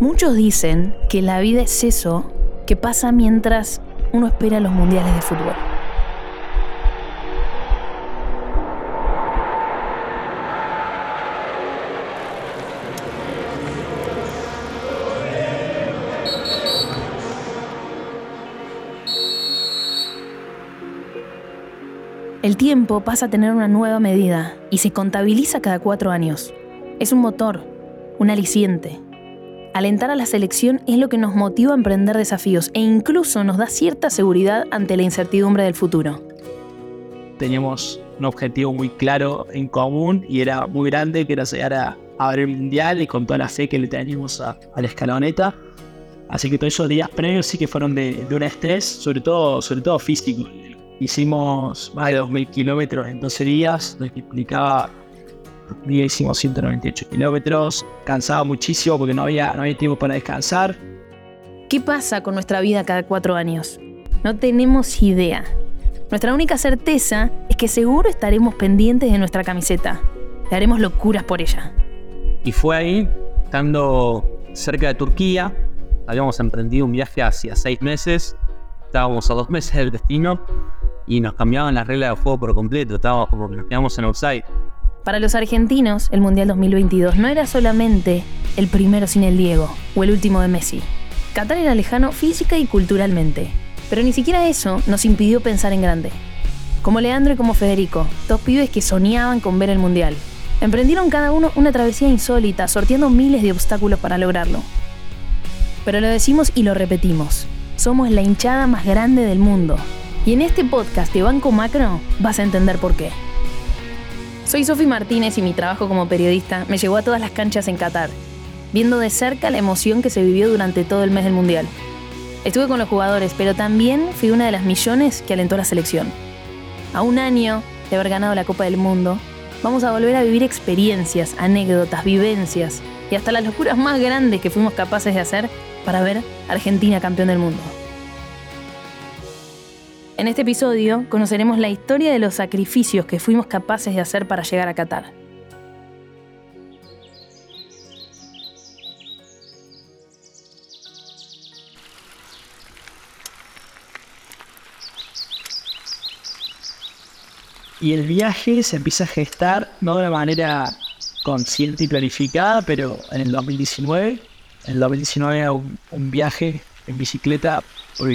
Muchos dicen que la vida es eso que pasa mientras uno espera los mundiales de fútbol. El tiempo pasa a tener una nueva medida y se contabiliza cada cuatro años. Es un motor, un aliciente. Alentar a la selección es lo que nos motiva a emprender desafíos e incluso nos da cierta seguridad ante la incertidumbre del futuro. Teníamos un objetivo muy claro en común y era muy grande, que era llegar a, ver el mundial y con toda la fe que le teníamos a, la escaloneta. Así que todos esos días previos sí que fueron de, de un estrés, sobre todo, sobre todo físico. Hicimos más de 2.000 kilómetros en 12 días, lo que implicaba, día hicimos 198 kilómetros, cansaba muchísimo porque no había, no había tiempo para descansar. ¿Qué pasa con nuestra vida cada cuatro años? No tenemos idea. Nuestra única certeza es que seguro estaremos pendientes de nuestra camiseta. Le haremos locuras por ella. Y fue ahí, estando cerca de Turquía, habíamos emprendido un viaje hacia seis meses, estábamos a dos meses del destino y nos cambiaban las reglas de juego por completo, estábamos como que nos quedamos en outside. Para los argentinos, el Mundial 2022 no era solamente el primero sin el Diego o el último de Messi. Qatar era lejano física y culturalmente, pero ni siquiera eso nos impidió pensar en grande. Como Leandro y como Federico, dos pibes que soñaban con ver el Mundial. Emprendieron cada uno una travesía insólita, sorteando miles de obstáculos para lograrlo. Pero lo decimos y lo repetimos. Somos la hinchada más grande del mundo, y en este podcast de Banco Macro vas a entender por qué. Soy Sofi Martínez y mi trabajo como periodista me llevó a todas las canchas en Qatar, viendo de cerca la emoción que se vivió durante todo el mes del Mundial. Estuve con los jugadores, pero también fui una de las millones que alentó la selección. A un año de haber ganado la Copa del Mundo, vamos a volver a vivir experiencias, anécdotas, vivencias y hasta las locuras más grandes que fuimos capaces de hacer para ver a Argentina campeón del mundo. En este episodio conoceremos la historia de los sacrificios que fuimos capaces de hacer para llegar a Qatar. Y el viaje se empieza a gestar no de una manera consciente y planificada, pero en el 2019. En el 2019 un, un viaje en bicicleta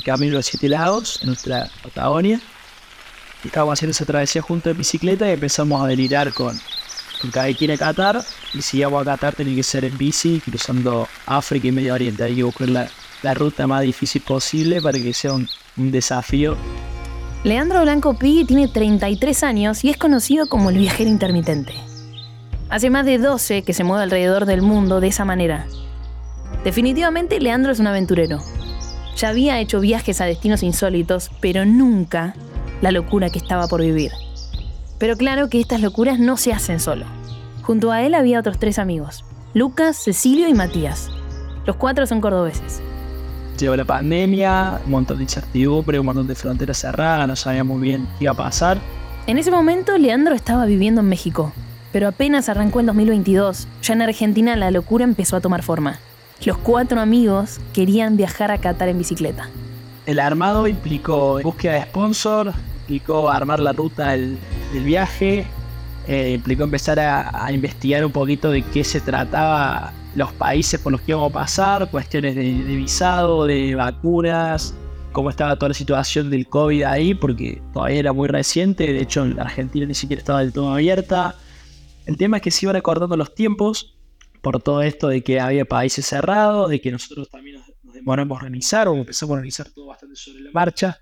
camino de los siete lagos, en nuestra Patagonia. Y estábamos haciendo esa travesía junto en bicicleta y empezamos a delirar con, con cada quien a Qatar. Y si íbamos a Qatar tenía que ser en bici, cruzando África y Medio Oriente. Hay que buscar la, la ruta más difícil posible para que sea un, un desafío. Leandro Blanco Pigui tiene 33 años y es conocido como el viajero intermitente. Hace más de 12 que se mueve alrededor del mundo de esa manera. Definitivamente Leandro es un aventurero, ya había hecho viajes a destinos insólitos, pero nunca la locura que estaba por vivir. Pero claro que estas locuras no se hacen solo. Junto a él había otros tres amigos, Lucas, Cecilio y Matías. Los cuatro son cordobeses. Llegó la pandemia, un montón de incertidumbre, un montón de fronteras cerradas, no sabíamos muy bien qué iba a pasar. En ese momento, Leandro estaba viviendo en México, pero apenas arrancó en 2022, ya en Argentina la locura empezó a tomar forma los cuatro amigos querían viajar a Qatar en bicicleta. El armado implicó búsqueda de sponsor, implicó armar la ruta del, viaje, eh, implicó empezar a, investigar un poquito de qué se trataba los países por los que íbamos a pasar, cuestiones de, visado, de vacunas, cómo estaba toda la situación del COVID ahí, porque todavía era muy reciente, de hecho en Argentina ni siquiera estaba del todo abierta. El tema es que se iban acordando los tiempos por todo esto de que había países cerrados, de que nosotros también nos, demoramos a organizar o empezamos a organizar todo bastante sobre la marcha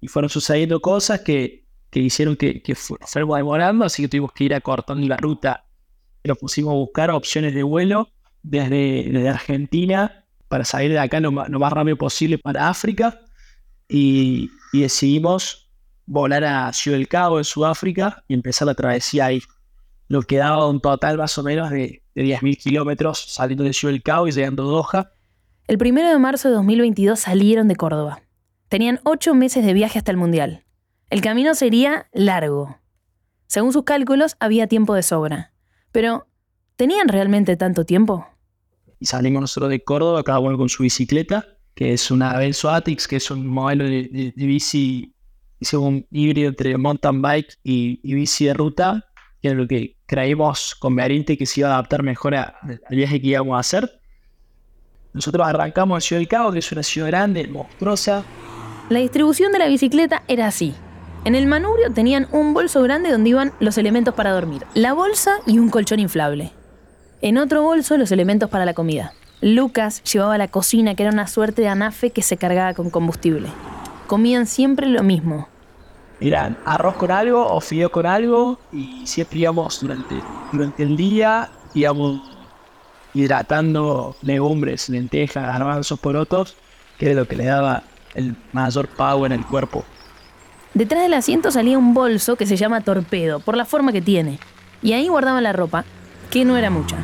y fueron sucediendo cosas que, que hicieron que, que fuéramos demorando, así que tuvimos que ir acortando la ruta. Nos pusimos a buscar opciones de vuelo desde, Argentina para salir de acá lo, lo, más rápido posible para África y, y decidimos volar a Ciudad del Cabo en Sudáfrica y empezar la travesía ahí. Lo que daba un total más o menos de de 10.000 kilómetros saliendo de Ciudad del Cabo y llegando a Doha. El 1 de marzo de 2022 salieron de Córdoba. Tenían ocho meses de viaje hasta el Mundial. El camino sería largo. Según sus cálculos, había tiempo de sobra. Pero, ¿Tenían realmente tanto tiempo? Y salimos nosotros de Córdoba, cada uno con su bicicleta, que es una Benzo Atix, que es un modelo de, bici, hicimos un híbrido entre mountain bike y, bici de ruta, que es lo que creímos conveniente que se iba a adaptar mejor al viaje que íbamos a hacer. Nosotros arrancamos en Ciudad del Cabo, que es una ciudad grande, monstruosa. La distribución de la bicicleta era así. En el manubrio tenían un bolso grande donde iban los elementos para dormir, la bolsa y un colchón inflable. En otro bolso los elementos para la comida. Lucas llevaba la cocina, que era una suerte de anafe que se cargaba con combustible. Comían siempre lo mismo. Eran arroz con algo o fideo con algo y siempre íbamos durante, durante el día, íbamos hidratando legumbres, lentejas, garbanzos, porotos, que era lo que le daba el mayor power en el cuerpo. Detrás del asiento salía un bolso que se llama torpedo, por la forma que tiene. Y ahí guardaban la ropa, que no era mucha.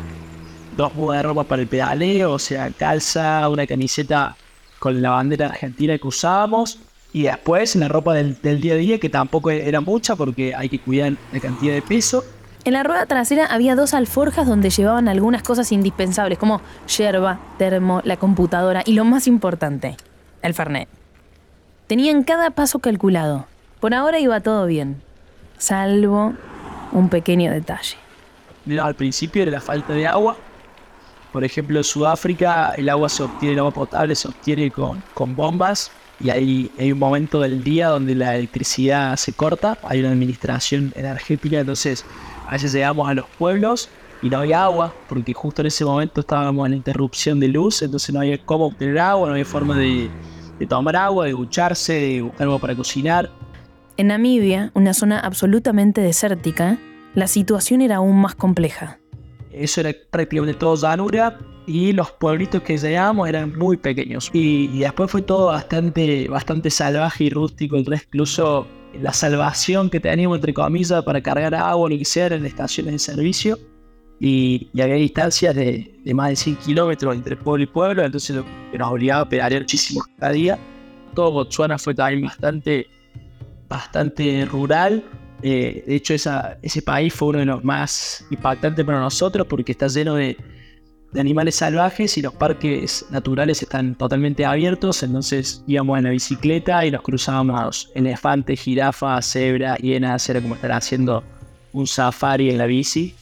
Dos mudas de ropa para el pedaleo, o sea, calza, una camiseta con la bandera argentina que usábamos. Y después la ropa del, día a día, que tampoco era mucha porque hay que cuidar la cantidad de peso. En la rueda trasera había dos alforjas donde llevaban algunas cosas indispensables, como yerba, termo, la computadora y lo más importante, el Fernet. Tenían cada paso calculado. Por ahora iba todo bien, salvo un pequeño detalle. Al principio era la falta de agua. Por ejemplo, en Sudáfrica el agua se obtiene, el agua potable se obtiene con, con bombas y hay, hay un momento del día donde la electricidad se corta, hay una administración energética, entonces a veces llegamos a los pueblos y no había agua, porque justo en ese momento estábamos en la interrupción de luz, entonces no había cómo obtener agua, no había forma de, de tomar agua, de ducharse, de buscar algo para cocinar. En Namibia, una zona absolutamente desértica, la situación era aún más compleja. Eso era prácticamente todo llanura y los pueblitos que llegamos eran muy pequeños. Y, después fue todo bastante, bastante salvaje y rústico. Incluso la salvación que teníamos, entre comillas, para cargar agua o lo que sea, en estaciones de servicio. Y, había distancias de, más de 100 kilómetros entre pueblo y pueblo, entonces nos obligaba a pedalear muchísimo cada día. Todo Botswana fue también bastante bastante rural. Eh, de hecho, ese país fue uno de los más impactantes para nosotros porque está lleno de, animales salvajes y los parques naturales están totalmente abiertos. Entonces íbamos en la bicicleta y nos cruzábamos elefantes, jirafas, cebras, hienas. Era como estar haciendo un safari en la bici.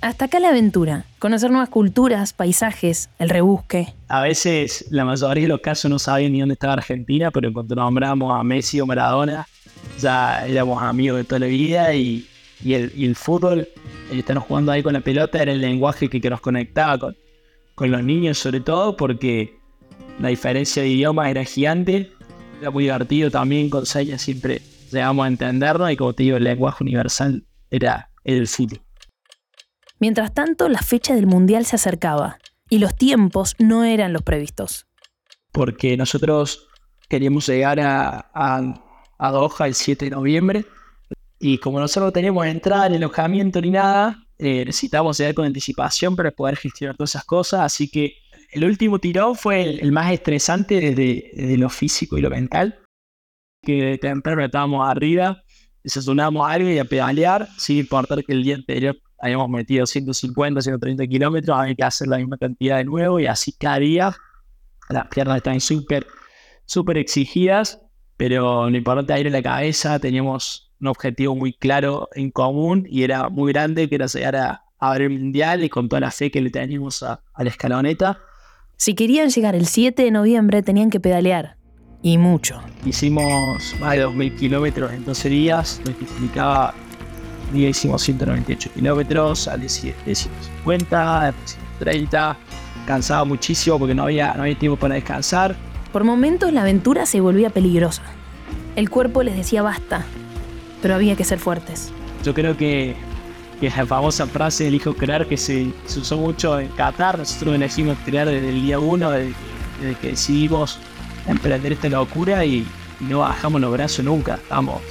Hasta acá la aventura, conocer nuevas culturas, paisajes, el rebusque. A veces, la mayoría de los casos no sabían ni dónde estaba Argentina, pero en cuanto nombramos a Messi o Maradona, ya éramos amigos de toda la vida y, el, fútbol, el estar jugando ahí con la pelota, era el lenguaje que, nos conectaba con, con los niños, sobre todo porque la diferencia de idiomas era gigante. Era muy divertido también, con señas siempre llegamos a entendernos y como te digo, el lenguaje universal era el fútbol. Mientras tanto, la fecha del Mundial se acercaba y los tiempos no eran los previstos. Porque nosotros queríamos llegar a, a, Doha el 7 de noviembre y como nosotros no teníamos entrada ni alojamiento ni nada, eh, necesitábamos llegar con anticipación para poder gestionar todas esas cosas. Así que el último tirón fue el, más estresante desde, lo físico y lo mental. Que de temprano estábamos arriba, desayunamos algo y a pedalear, sin importar que el día anterior habíamos metido 150, 130 kilómetros, había que hacer la misma cantidad de nuevo y así cada día. Las piernas estaban súper, súper exigidas, pero lo importante era la cabeza, teníamos un objetivo muy claro en común y era muy grande, que era llegar a, a ver el mundial y con toda la fe que le teníamos a, a la escaloneta. Si querían llegar el 7 de noviembre tenían que pedalear, y mucho. Hicimos más de 2.000 kilómetros en 12 días, lo que implicaba día hicimos 198 kilómetros, al día 150, 130. Cansaba muchísimo porque no había, no había tiempo para descansar. Por momentos la aventura se volvía peligrosa. El cuerpo les decía basta, pero había que ser fuertes. Yo creo que, que la famosa frase del hijo crear que se, usó mucho en Qatar, nosotros elegimos crear desde el día uno, desde, que decidimos emprender esta locura y, y no bajamos los brazos nunca. Estamos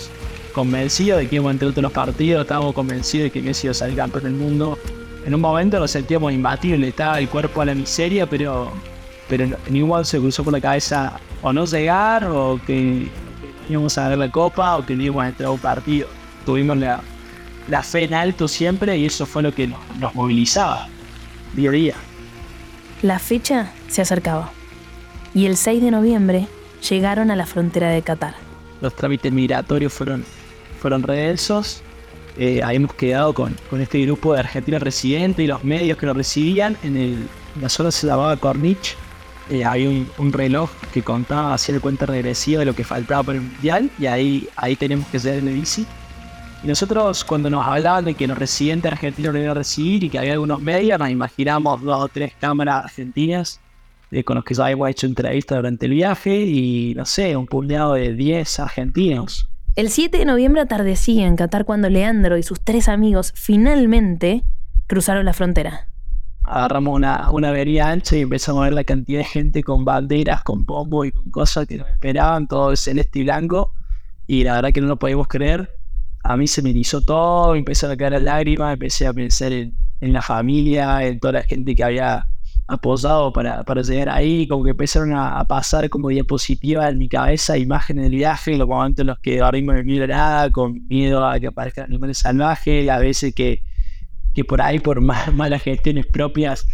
convencidos de que íbamos a entrar todos los partidos, estábamos convencidos de que Messi iba a salir campeón del mundo. En un momento nos sentíamos imbatibles, estaba el cuerpo a la miseria, pero, pero ningún se cruzó por la cabeza o no llegar, o que íbamos a ganar la copa, o que no íbamos a entrar a un partido. Tuvimos la, la fe en alto siempre y eso fue lo que nos, nos movilizaba día a día. La fecha se acercaba y el 6 de noviembre llegaron a la frontera de Qatar. Los trámites migratorios fueron, fueron redensos. Eh, habíamos quedado con, con este grupo de argentinos residentes y los medios que nos recibían. En, el, la zona se llamaba Cornich. Eh, había un, reloj que contaba, el cuenta regresiva de lo que faltaba para el mundial y ahí, ahí teníamos que ser en el bici. Y nosotros cuando nos hablaban de que los residentes argentinos iban a recibir y que había algunos medios, nos imaginamos dos o tres cámaras argentinas eh, con los que ya habíamos hecho entrevistas durante el viaje y no sé, un puñado de 10 argentinos. El 7 de noviembre atardecía en Qatar cuando Leandro y sus tres amigos finalmente cruzaron la frontera. Agarramos una, una avenida ancha y empezamos a ver la cantidad de gente con banderas, con bombos y con cosas que nos esperaban, todo celeste y blanco. Y la verdad que no lo podíamos creer. A mí se me hizo todo, me empezaron a caer lágrimas, empecé a pensar en, en la familia, en toda la gente que había apoyado para, para llegar ahí, como que empezaron a, pasar como diapositivas en mi cabeza imágenes del viaje, los momentos en los que dormimos en miedo nada, con miedo a que aparezcan animales salvajes, a veces que, que por ahí, por malas gestiones propias,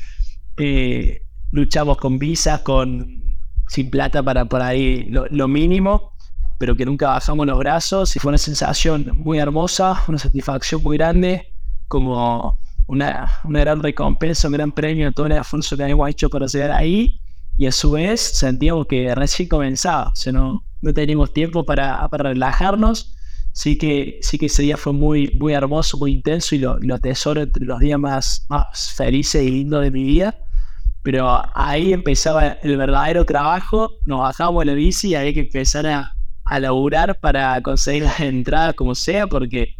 eh, luchamos con visas, con sin plata para por ahí lo, lo, mínimo, pero que nunca bajamos los brazos. Y fue una sensación muy hermosa, una satisfacción muy grande, como una, una gran recompensa, un gran premio a todo el esfuerzo que habíamos hecho para llegar ahí. Y a su vez sentíamos que recién comenzaba, o sea, no, no teníamos tiempo para, para relajarnos, sí que, sí que ese día fue muy, muy hermoso, muy intenso y lo, lo entre los días más, más felices y lindos de mi vida. Pero ahí empezaba el verdadero trabajo, nos bajamos la bici y había que empezar a, a laburar para conseguir las entradas como sea, porque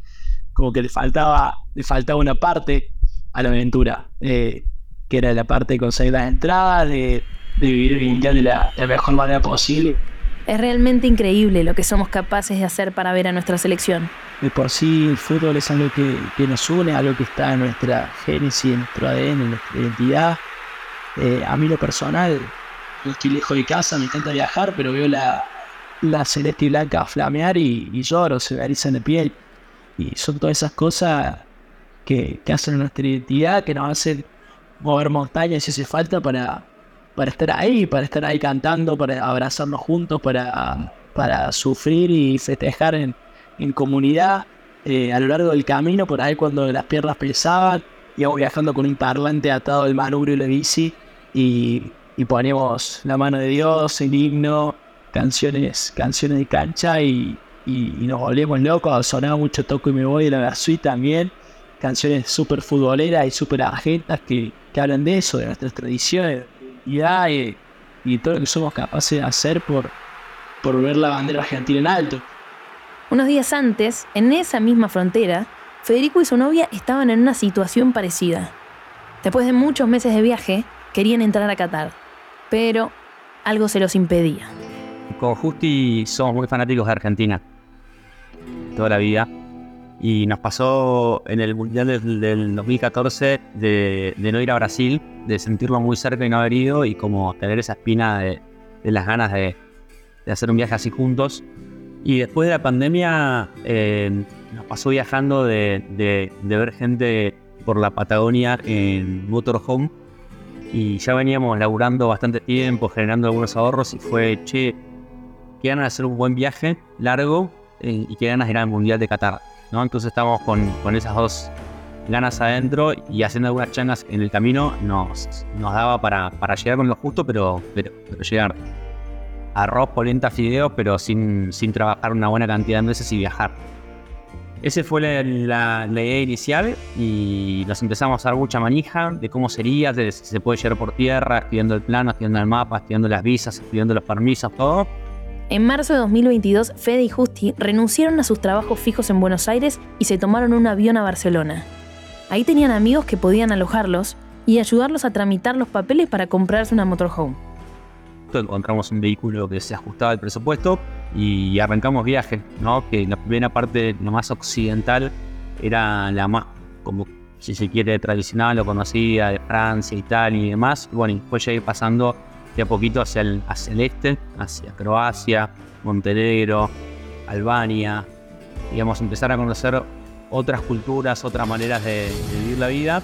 como que le faltaba, le faltaba una parte a la aventura, eh, que era la parte de conseguir las entradas, de, vivir el de la, de la mejor manera posible. Es realmente increíble lo que somos capaces de hacer para ver a nuestra selección. De por sí el fútbol es algo que, nos une, algo que está en nuestra génesis, en nuestro ADN, en nuestra identidad. Eh, a mí lo personal, yo estoy lejos de casa, me encanta viajar, pero veo la, la celeste y blanca flamear y, lloro, se me la piel. Y son todas esas cosas que, que hacen nuestra identidad, que nos hacen mover montañas si hace falta para, para estar ahí, para estar ahí cantando, para abrazarnos juntos, para, para sufrir y festejar en, en comunidad. Eh, a lo largo del camino, por ahí cuando las piernas pesaban, íbamos viajando con un parlante atado al manubrio y la bici y, y ponemos la mano de Dios, el himno, canciones, canciones de cancha y, y, nos volvemos locos. Sonaba mucho Toco y me voy de la Gasui también canciones súper futboleras y súper agentas que, que, hablan de eso, de nuestras tradiciones, y, y todo lo que somos capaces de hacer por, por ver la bandera argentina en alto. Unos días antes, en esa misma frontera, Federico y su novia estaban en una situación parecida. Después de muchos meses de viaje, querían entrar a Qatar, pero algo se los impedía. Con Justi somos muy fanáticos de Argentina, toda la vida y nos pasó en el Mundial del, del 2014 de, de, no ir a Brasil, de sentirlo muy cerca y no haber ido y como tener esa espina de, las ganas de, hacer un viaje así juntos. Y después de la pandemia eh, nos pasó viajando de, ver gente por la Patagonia en motorhome y ya veníamos laburando bastante tiempo, generando algunos ahorros y fue, che, qué ganas de hacer un buen viaje largo eh, y qué ganas de ir al Mundial de Qatar. ¿no? Entonces estamos con, con, esas dos ganas adentro y haciendo algunas changas en el camino nos, nos daba para, para llegar con lo justo, pero, pero, pero llegar. Arroz, polenta, fideos, pero sin, sin trabajar una buena cantidad de meses y viajar. Esa fue la, la, la, idea inicial y nos empezamos a dar mucha manija de cómo sería, de si se puede llegar por tierra, estudiando el plano, estudiando el mapa, estudiando las visas, estudiando los permisos, todo. En marzo de 2022, Fede y Justi renunciaron a sus trabajos fijos en Buenos Aires y se tomaron un avión a Barcelona. Ahí tenían amigos que podían alojarlos y ayudarlos a tramitar los papeles para comprarse una motorhome. Encontramos un vehículo que se ajustaba al presupuesto y arrancamos viaje, ¿no? Que la primera parte, lo más occidental, era la más, como si se quiere, tradicional o conocida de Francia, Italia y demás. Bueno, y después ir pasando de a poquito hacia el, hacia el este, hacia Croacia, Montenegro, Albania. Digamos, empezar a conocer otras culturas, otras maneras de, de vivir la vida.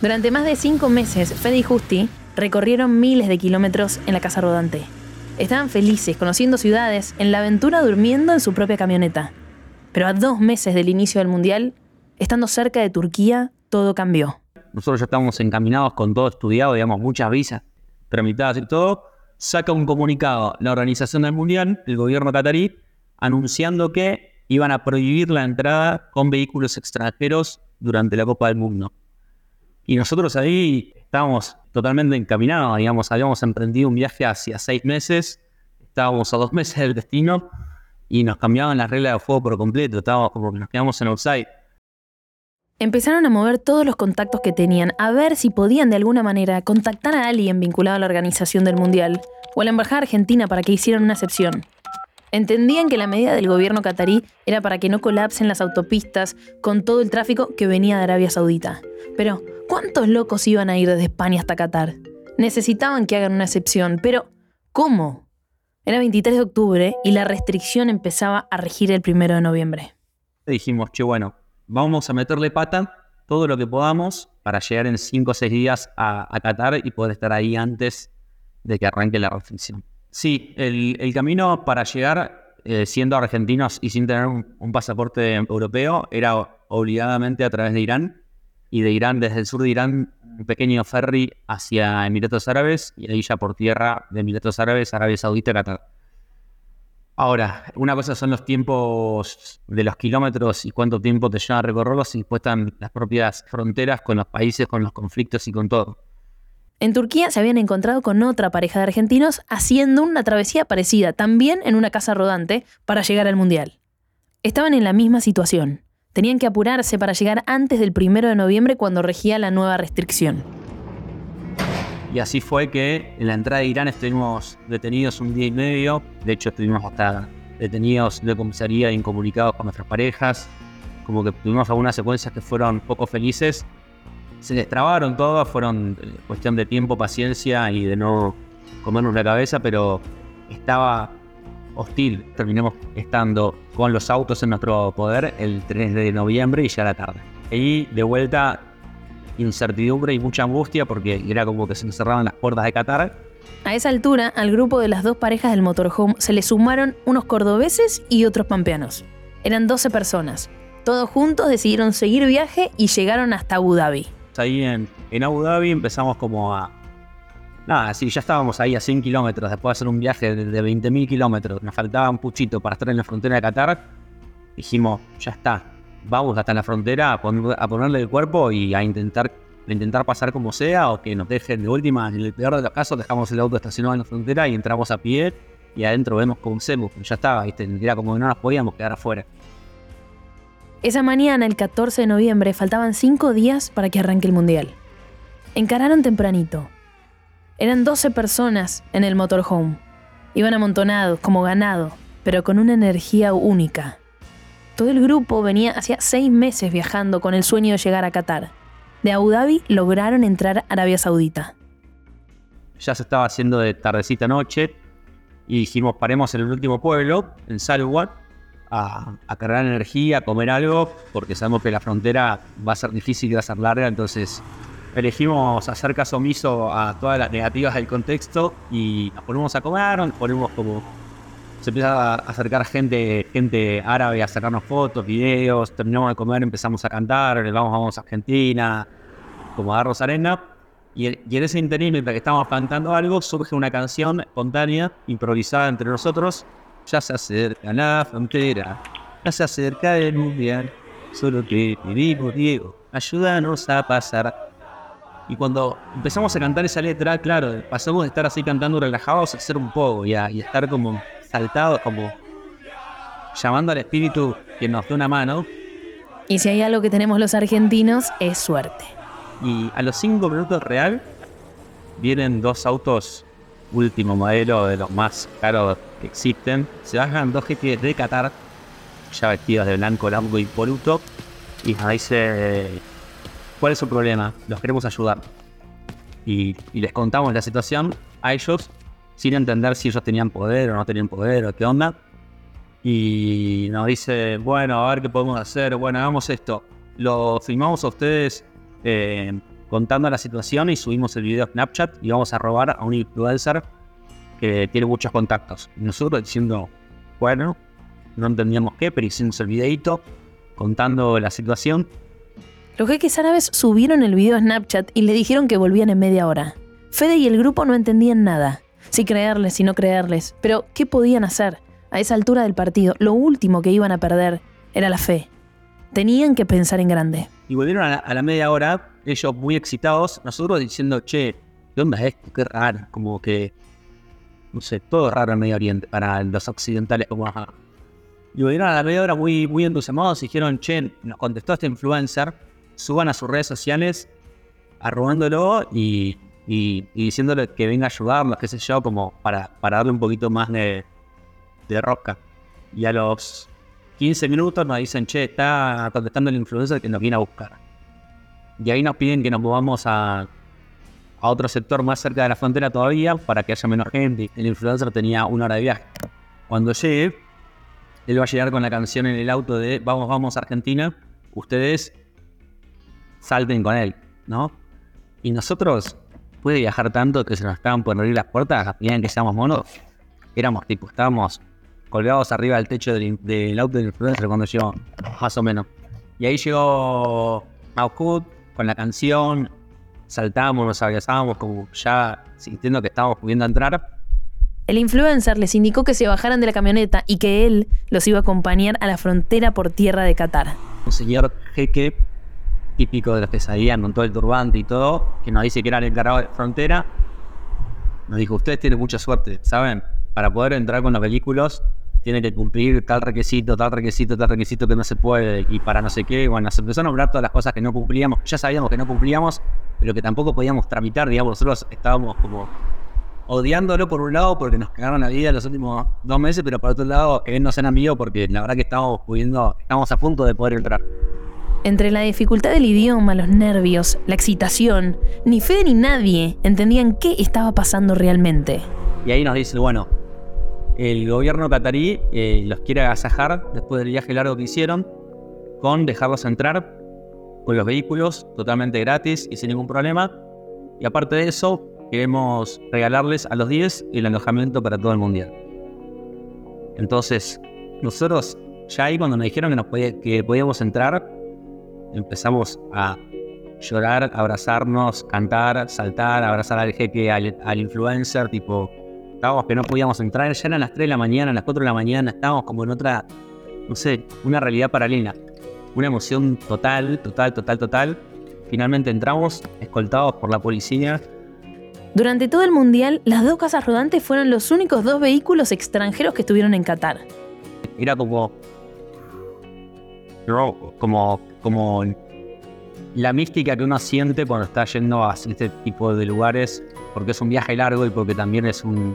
Durante más de cinco meses, Fede y Justi recorrieron miles de kilómetros en la casa rodante. Estaban felices, conociendo ciudades, en la aventura durmiendo en su propia camioneta. Pero a dos meses del inicio del Mundial, estando cerca de Turquía, todo cambió. Nosotros ya estábamos encaminados con todo estudiado, digamos, muchas visas tramitadas y todo. Saca un comunicado la organización del Mundial, el gobierno catarí, anunciando que iban a prohibir la entrada con vehículos extranjeros durante la Copa del Mundo. Y nosotros ahí estábamos totalmente encaminados, digamos, habíamos emprendido un viaje hacia seis meses, estábamos a dos meses del destino y nos cambiaban las reglas de juego por completo, estábamos como que nos quedamos en outside. Empezaron a mover todos los contactos que tenían, a ver si podían de alguna manera contactar a alguien vinculado a la organización del Mundial o a la Embajada Argentina para que hicieran una excepción. Entendían que la medida del gobierno catarí era para que no colapsen las autopistas con todo el tráfico que venía de Arabia Saudita. Pero, ¿cuántos locos iban a ir desde España hasta Qatar? Necesitaban que hagan una excepción, pero ¿cómo? Era 23 de octubre y la restricción empezaba a regir el 1 de noviembre. Dijimos, che, bueno, vamos a meterle pata todo lo que podamos para llegar en 5 o 6 días a, a Qatar y poder estar ahí antes de que arranque la restricción. Sí, el, el camino para llegar eh, siendo argentinos y sin tener un, pasaporte europeo era obligadamente a través de Irán y de Irán, desde el sur de Irán, un pequeño ferry hacia Emiratos Árabes y ahí ya por tierra de Emiratos Árabes, Arabia Saudita, Qatar. Ahora, una cosa son los tiempos de los kilómetros y cuánto tiempo te lleva a recorrerlos y después están las propias fronteras con los países, con los conflictos y con todo. En Turquía se habían encontrado con otra pareja de argentinos haciendo una travesía parecida, también en una casa rodante, para llegar al Mundial. Estaban en la misma situación. Tenían que apurarse para llegar antes del primero de noviembre cuando regía la nueva restricción. Y así fue que en la entrada de Irán estuvimos detenidos un día y medio. De hecho, estuvimos hasta detenidos de comisaría, incomunicados con nuestras parejas. Como que tuvimos algunas secuencias que fueron poco felices. Se destrabaron todas, fueron cuestión de tiempo, paciencia y de no comernos la cabeza, pero estaba hostil. Terminamos estando con los autos en nuestro poder el 3 de noviembre y ya la tarde. Y de vuelta incertidumbre y mucha angustia porque era como que se nos cerraban las puertas de Qatar. A esa altura, al grupo de las dos parejas del motorhome se le sumaron unos cordobeses y otros pampeanos. Eran 12 personas. Todos juntos decidieron seguir viaje y llegaron hasta Abu Dhabi. Ahí en, Abu Dhabi empezamos como a... Nada, sí, ya estábamos ahí a 100 kilómetros después de hacer un viaje de, de 20.000 kilómetros. Nos faltaba un puchito para estar en la frontera de Qatar. Dijimos, ya está, vamos hasta la frontera a, poner, a, ponerle el cuerpo y a intentar, intentar pasar como sea o que nos dejen de última. En el peor de los casos dejamos el auto estacionado en la frontera y entramos a pie y adentro vemos cómo hacemos. Ya estaba, ¿viste? era como que no nos podíamos quedar afuera. Esa mañana, el 14 de noviembre, faltaban cinco días para que arranque el Mundial. Encararon tempranito. Eran 12 personas en el motorhome. Iban amontonados, como ganado, pero con una energía única. Todo el grupo venía hacía seis meses viajando con el sueño de llegar a Qatar. De Abu Dhabi lograron entrar a Arabia Saudita. Ya se estaba haciendo de tardecita noche y dijimos paremos en el último pueblo, en Salwa, a, a, cargar energía, a comer algo, porque sabemos que la frontera va a ser difícil y va a ser larga, entonces elegimos hacer caso omiso a todas las negativas del contexto y nos ponemos a comer, nos ponemos como se empieza a acercar gente, gente árabe a sacarnos fotos, videos, terminamos de comer, empezamos a cantar, vamos, vamos a Argentina, como a darnos arena. Y, y en ese interín, mientras que estábamos cantando algo, surge una canción espontánea, improvisada entre nosotros. Ya se acerca la frontera, ya se acerca el mundial, solo te pedimos, Diego, ayúdanos a pasar. Y cuando empezamos a cantar esa letra, claro, pasamos de estar así cantando relajados a hacer un poco y a, y a estar como saltados, como llamando al espíritu que nos dé una mano. Y si hay algo que tenemos los argentinos, es suerte. Y a los cinco minutos real, vienen dos autos último modelo de los más caros que existen. Se bajan dos GT de Qatar, ya vestidos de blanco, largo y poluto, y nos dice, ¿cuál es su problema? Los queremos ayudar. Y, y les contamos la situación a ellos sin entender si ellos tenían poder o no tenían poder o qué onda. y nos dice, bueno, a ver qué podemos hacer, bueno, hagamos esto. Lo filmamos a ustedes eh, contando la situación y subimos el video a Snapchat y vamos a robar a un influencer que tiene muchos contactos. Y nosotros diciendo, bueno, no entendíamos qué, pero hicimos el videito contando la situación. Los jeques árabes subieron el video a Snapchat y le dijeron que volvían en media hora. Fede y el grupo no entendían nada. Si creerles, si no creerles. Pero, ¿qué podían hacer? A esa altura del partido, lo último que iban a perder era la fe. Tenían que pensar en grande. Y volvieron a la, a la media hora, ellos muy excitados, nosotros diciendo, che, ¿qué onda esto? Qué raro. Como que, no sé, todo raro en Medio Oriente para los occidentales como ajá. Y volvieron a la media hora muy, muy entusiasmados y dijeron, che, nos contestó este influencer, suban a sus redes sociales arrobándolo y, y, diciéndole que venga a ayudarlos, qué sé yo, como para, para darle un poquito más de, de roca. Y a los 15 minutos nos dicen, che, está contestando el influencer que nos viene a buscar. Y ahí nos piden que nos movamos a, a otro sector más cerca de la frontera todavía para que haya menos gente. El influencer tenía una hora de viaje. Cuando llegue, él va a llegar con la canción en el auto de Vamos, vamos Argentina. Ustedes salten con él, ¿no? Y nosotros, puede viajar tanto que se nos estaban por abrir las puertas, miren que seamos monos. Éramos tipo, estábamos colgados arriba del techo del, auto del influencer cuando llegó, más o menos. Y ahí llegó Maucud con la canción, saltábamos, nos abrazábamos como ya sintiendo que estábamos pudiendo entrar. El influencer les indicó que se bajaran de la camioneta y que él los iba a acompañar a la frontera por tierra de Qatar. Un señor jeque típico de que salían con todo el turbante y todo, que nos dice que era el encargado de frontera. Nos dijo, ustedes tienen mucha suerte, ¿saben? Para poder entrar con los vehículos tienen que cumplir tal requisito, tal requisito, tal requisito que no se puede y para no sé qué. Bueno, se empezó a nombrar todas las cosas que no cumplíamos. Ya sabíamos que no cumplíamos, pero que tampoco podíamos tramitar, digamos. Nosotros estábamos como odiándolo por un lado porque nos cagaron la vida los últimos dos meses, pero por otro lado, que no sean amigos porque la verdad que estábamos pudiendo, estábamos a punto de poder entrar. Entre la dificultad del idioma, los nervios, la excitación, ni Fede ni nadie entendían qué estaba pasando realmente. Y ahí nos dice, bueno, el gobierno catarí eh, los quiere agasajar después del viaje largo que hicieron con dejarlos entrar con los vehículos totalmente gratis y sin ningún problema. Y aparte de eso, queremos regalarles a los 10 el alojamiento para todo el mundial. Entonces, nosotros ya ahí cuando nos dijeron que, nos que podíamos entrar, empezamos a llorar, abrazarnos, cantar, saltar, abrazar al jeque, al influencer, tipo, estábamos que no podíamos entrar, ya eran las 3 de la mañana, las 4 de la mañana, estábamos como en otra, no sé, una realidad paralela, una emoción total, total, total, total. Finalmente entramos, escoltados por la policía, Durante todo el mundial, las dos casas rodantes fueron los únicos dos vehículos extranjeros que estuvieron en Qatar. era como, como, como la mística que uno siente cuando está yendo a este tipo de lugares, porque es un viaje largo y porque también es un,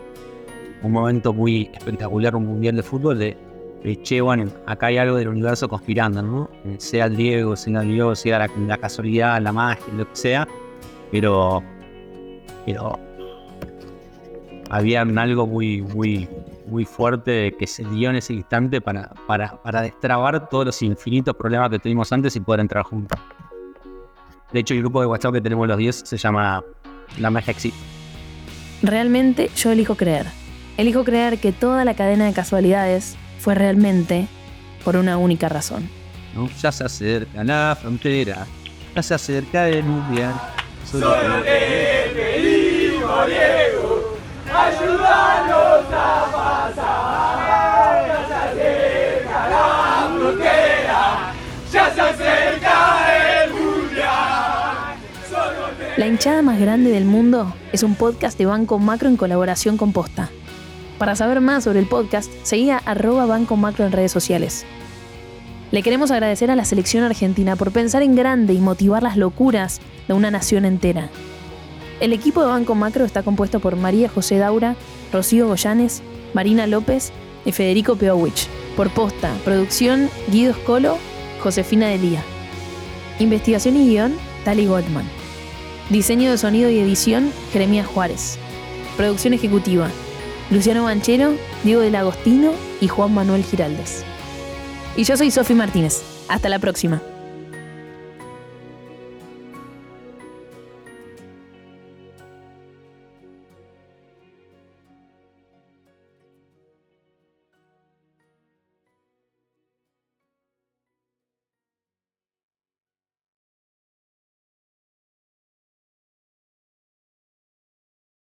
un momento muy espectacular, un mundial de fútbol, de, de, che, bueno, acá hay algo del universo conspirando, ¿no? Eh, Sea el Diego, sea el Diego, sea la, la casualidad, la magia, lo que sea, pero, pero había algo muy, muy, muy fuerte que se dio en ese instante para, para, para destrabar todos los infinitos problemas que tuvimos antes y poder entrar juntos. De hecho, el grupo de WhatsApp que tenemos los 10 se llama La Magia Existe. Realmente yo elijo creer. Elijo creer que toda la cadena de casualidades fue realmente por una única razón. ¿no? Ya se acerca la frontera, ya se acerca el mundial. Solo La hinchada más grande del mundo es un podcast de Banco Macro en colaboración con Posta. Para saber más sobre el podcast, seguí a arroba Banco Macro en redes sociales. Le queremos agradecer a la selección argentina por pensar en grande y motivar las locuras de una nación entera. El equipo de Banco Macro está compuesto por María José Daura, Rocío Goyanes, Marina López y Federico Peowich. Por Posta, producción Guido Scolo, Josefina Delía. Investigación y guion, Tali Goldman. Diseño de sonido y edición, Jeremías Juárez. Producción ejecutiva, Luciano Banchero, Diego del Agostino y Juan Manuel Giraldes. Y yo soy Sofi Martínez. Hasta la próxima.